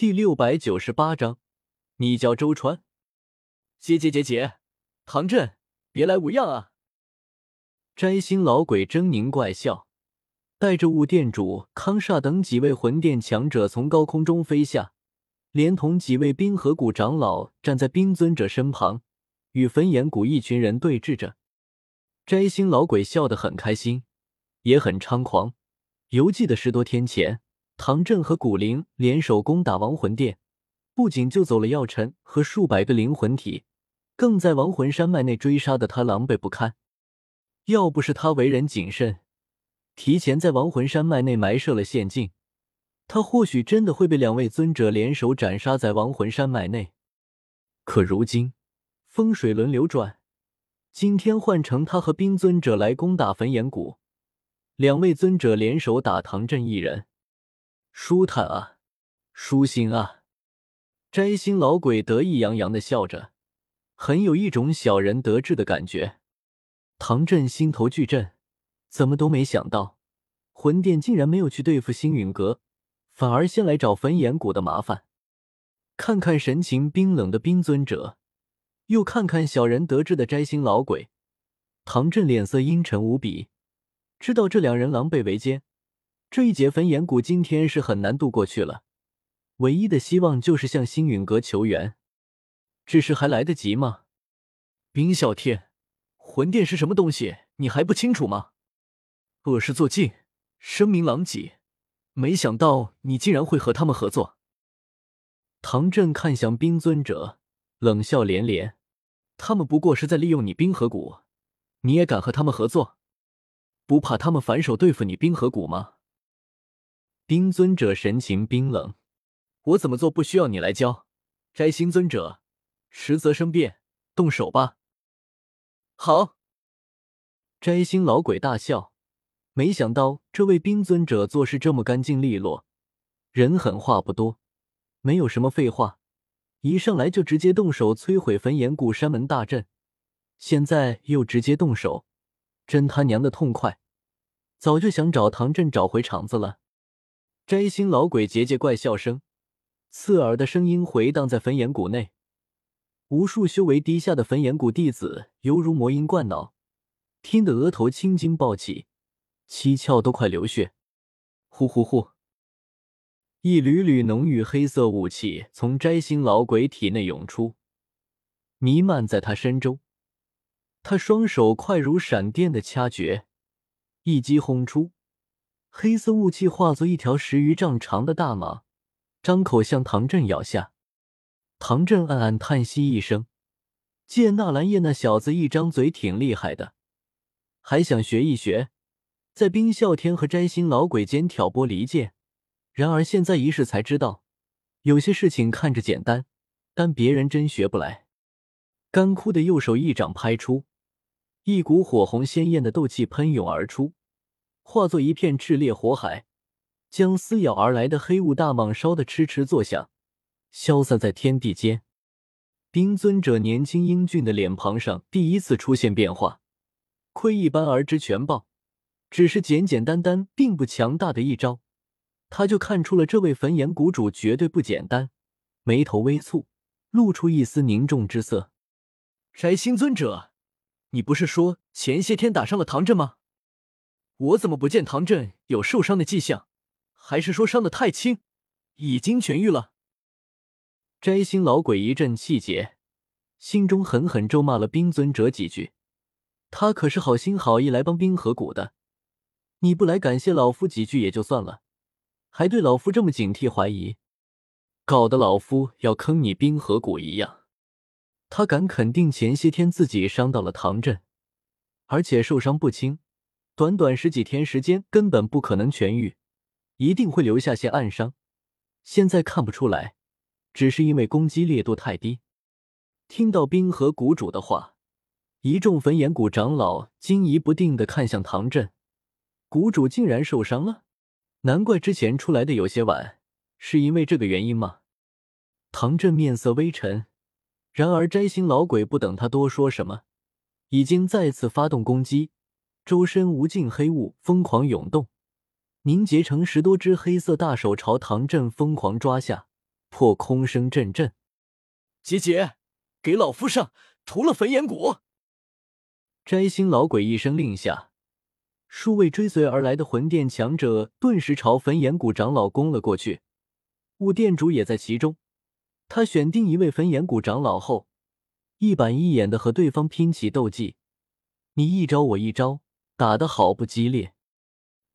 第六百九十八章，你叫周川？姐姐姐姐，唐振，别来无恙啊！摘星老鬼狰狞怪笑，带着雾店主康煞等几位魂殿强者从高空中飞下，连同几位冰河谷长老站在冰尊者身旁，与焚炎谷一群人对峙着。摘星老鬼笑得很开心，也很猖狂。犹记得十多天前，唐振和古灵联手攻打亡魂殿，不仅救走了药尘和数百个灵魂体。更在亡魂山脉内追杀的他狼狈不堪，要不是他为人谨慎，提前在亡魂山脉内埋设了陷阱，他或许真的会被两位尊者联手斩杀在亡魂山脉内。可如今风水轮流转，今天换成他和冰尊者来攻打焚炎谷，两位尊者联手打唐镇一人，舒坦啊，舒心啊！摘星老鬼得意洋洋的笑着。很有一种小人得志的感觉，唐振心头巨震，怎么都没想到，魂殿竟然没有去对付星陨阁，反而先来找焚炎谷的麻烦。看看神情冰冷的冰尊者，又看看小人得志的摘星老鬼，唐振脸色阴沉无比，知道这两人狼狈为奸，这一劫焚炎谷今天是很难度过去了，唯一的希望就是向星陨阁求援。只是还来得及吗？冰啸天，魂殿是什么东西？你还不清楚吗？恶事做尽，声名狼藉，没想到你竟然会和他们合作。唐振看向冰尊者，冷笑连连：“他们不过是在利用你冰河谷，你也敢和他们合作？不怕他们反手对付你冰河谷吗？”冰尊者神情冰冷：“我怎么做不需要你来教。”摘星尊者。实则生变，动手吧！好。摘星老鬼大笑，没想到这位冰尊者做事这么干净利落，人狠话不多，没有什么废话，一上来就直接动手摧毁焚炎谷山门大阵，现在又直接动手，真他娘的痛快！早就想找唐振找回场子了。摘星老鬼桀桀怪笑声，刺耳的声音回荡在焚炎谷内。无数修为低下的焚炎谷弟子犹如魔音贯脑，听得额头青筋暴起，七窍都快流血。呼呼呼！一缕缕浓郁黑色雾气从摘星老鬼体内涌出，弥漫在他身周。他双手快如闪电的掐诀，一击轰出，黑色雾气化作一条十余丈长的大蟒，张口向唐振咬下。唐振暗暗叹息一声，见纳兰叶那小子一张嘴挺厉害的，还想学一学，在冰啸天和摘星老鬼间挑拨离间。然而现在一试才知道，有些事情看着简单，但别人真学不来。干枯的右手一掌拍出，一股火红鲜艳的斗气喷涌而出，化作一片炽烈火海，将撕咬而来的黑雾大蟒烧得哧哧作响。消散在天地间，冰尊者年轻英俊的脸庞上第一次出现变化，窥一斑而知全豹。只是简简单单并不强大的一招，他就看出了这位焚炎谷主绝对不简单。眉头微蹙，露出一丝凝重之色。摘星尊者，你不是说前些天打伤了唐振吗？我怎么不见唐振有受伤的迹象？还是说伤的太轻，已经痊愈了？摘星老鬼一阵气结，心中狠狠咒骂了冰尊者几句。他可是好心好意来帮冰河谷的，你不来感谢老夫几句也就算了，还对老夫这么警惕怀疑，搞得老夫要坑你冰河谷一样。他敢肯定前些天自己伤到了唐振，而且受伤不轻，短短十几天时间根本不可能痊愈，一定会留下些暗伤。现在看不出来。只是因为攻击烈度太低。听到冰河谷主的话，一众焚炎谷长老惊疑不定的看向唐振。谷主竟然受伤了，难怪之前出来的有些晚，是因为这个原因吗？唐振面色微沉。然而摘星老鬼不等他多说什么，已经再次发动攻击，周身无尽黑雾疯狂涌动，凝结成十多只黑色大手朝唐振疯狂抓下。破空声阵阵。姐姐，给老夫上，涂了焚炎谷。摘星老鬼一声令下，数位追随而来的魂殿强者顿时朝焚炎谷长老攻了过去。雾殿主也在其中，他选定一位焚炎谷长老后，一板一眼的和对方拼起斗技，你一招我一招，打得好不激烈。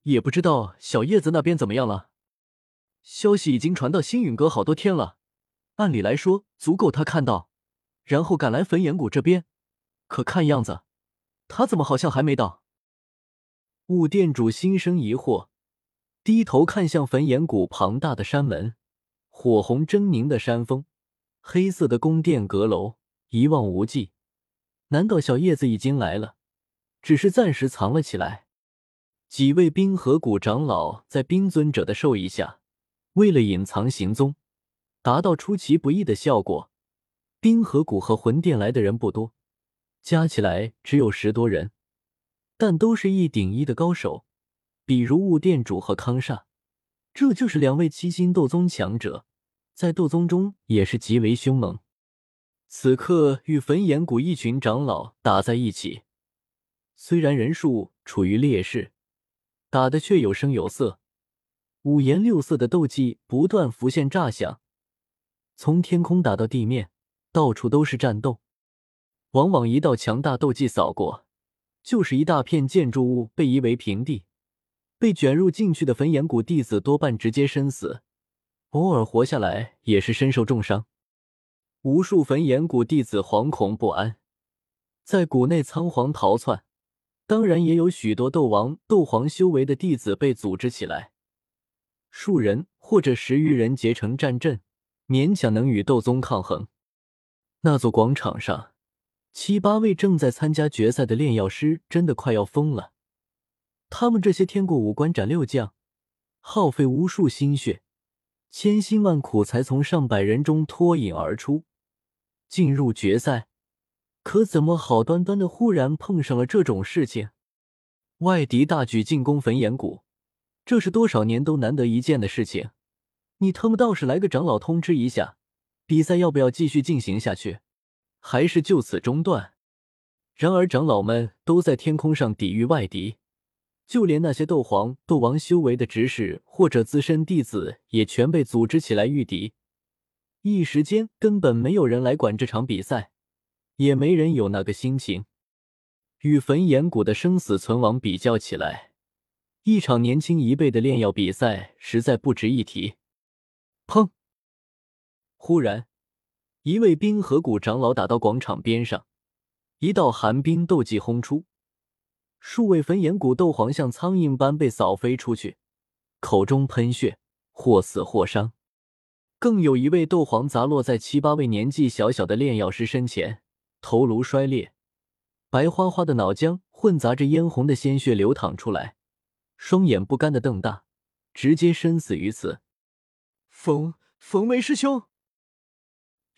也不知道小叶子那边怎么样了。消息已经传到星陨阁好多天了，按理来说足够他看到，然后赶来焚炎谷这边。可看样子，他怎么好像还没到？雾殿主心生疑惑，低头看向焚炎谷庞大的山门，火红狰狞的山峰，黑色的宫殿阁楼，一望无际。难道小叶子已经来了，只是暂时藏了起来？几位冰河谷长老在冰尊者的授意下，为了隐藏行踪，达到出其不意的效果。冰河谷和魂殿来的人不多，加起来只有十多人，但都是一顶一的高手，比如雾殿主和康煞，这就是两位七星斗宗强者，在斗宗中也是极为凶猛。此刻与焚炎谷一群长老打在一起，虽然人数处于劣势。打的却有声有色，五颜六色的斗技不断浮现炸响，从天空打到地面，到处都是战斗。往往一道强大斗技扫过，就是一大片建筑物被夷为平地。被卷入进去的焚炎谷弟子多半直接身死，偶尔活下来也是身受重伤。无数焚炎谷弟子惶恐不安，在谷内仓皇逃窜。当然，也有许多斗王、斗皇修为的弟子被组织起来，数人或者十余人结成战阵，勉强能与斗宗抗衡。那座广场上，七八位正在参加决赛的炼药师真的快要疯了。他们这些天过五关斩六将，耗费无数心血，千辛万苦才从上百人中脱颖而出，进入决赛。可怎么好端端的忽然碰上了这种事情？外敌大举进攻焚炎谷，这是多少年都难得一见的事情。你他妈倒是来个长老通知一下，比赛要不要继续进行下去，还是就此中断？然而长老们都在天空上抵御外敌，就连那些斗皇、斗王修为的执事或者资深弟子也全被组织起来御敌。一时间根本没有人来管这场比赛。也没人有那个心情。与焚炎谷的生死存亡比较起来，一场年轻一辈的炼药比赛实在不值一提。砰！忽然，一位冰河谷长老打到广场边上，一道寒冰斗技轰出，数位焚炎谷斗皇像苍蝇般被扫飞出去，口中喷血，或死或伤。更有一位斗皇砸落在七八位年纪小小的炼药师身前。头颅摔裂，白花花的脑浆混杂着嫣红的鲜血流淌出来，双眼不甘的瞪大，直接身死于此。冯冯梅师兄，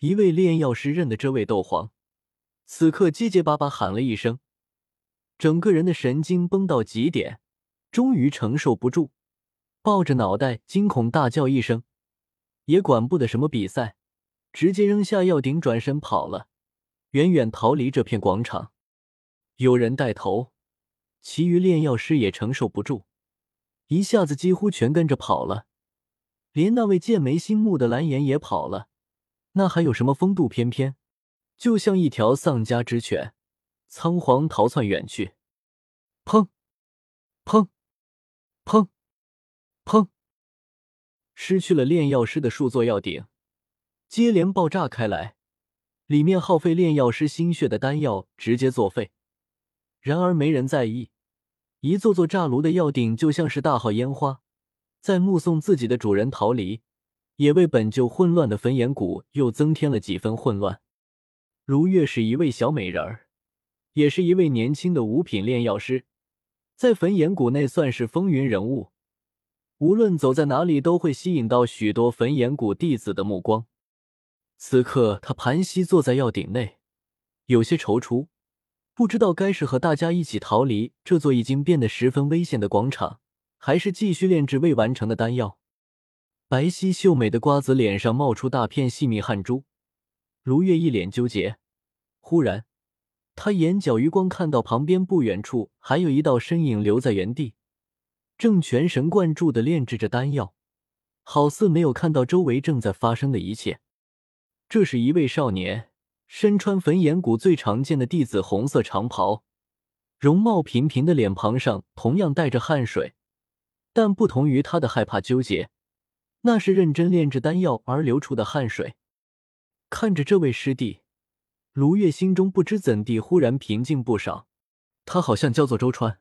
一位炼药师认得这位斗皇，此刻结结巴巴喊了一声，整个人的神经绷到极点，终于承受不住，抱着脑袋惊恐大叫一声，也管不得什么比赛，直接扔下药鼎，转身跑了。远远逃离这片广场，有人带头，其余炼药师也承受不住，一下子几乎全跟着跑了，连那位剑眉星目的蓝颜也跑了，那还有什么风度翩翩？就像一条丧家之犬，仓皇逃窜远去。砰！砰！砰！砰！失去了炼药师的数座药鼎，接连爆炸开来。里面耗费炼药师心血的丹药直接作废，然而没人在意，一座座炸炉的药鼎就像是大号烟花，在目送自己的主人逃离，也为本就混乱的焚炎谷又增添了几分混乱。如月是一位小美人儿，也是一位年轻的五品炼药师，在焚炎谷内算是风云人物，无论走在哪里都会吸引到许多焚炎谷弟子的目光。此刻，他盘膝坐在药鼎内，有些踌躇，不知道该是和大家一起逃离这座已经变得十分危险的广场，还是继续炼制未完成的丹药。白皙秀美的瓜子脸上冒出大片细密汗珠，如月一脸纠结。忽然，他眼角余光看到旁边不远处还有一道身影留在原地，正全神贯注的炼制着丹药，好似没有看到周围正在发生的一切。这是一位少年，身穿焚炎谷最常见的弟子红色长袍，容貌平平的脸庞上同样带着汗水，但不同于他的害怕纠结。那是认真炼制丹药而流出的汗水。看着这位师弟，卢月心中不知怎地忽然平静不少。他好像叫做周川。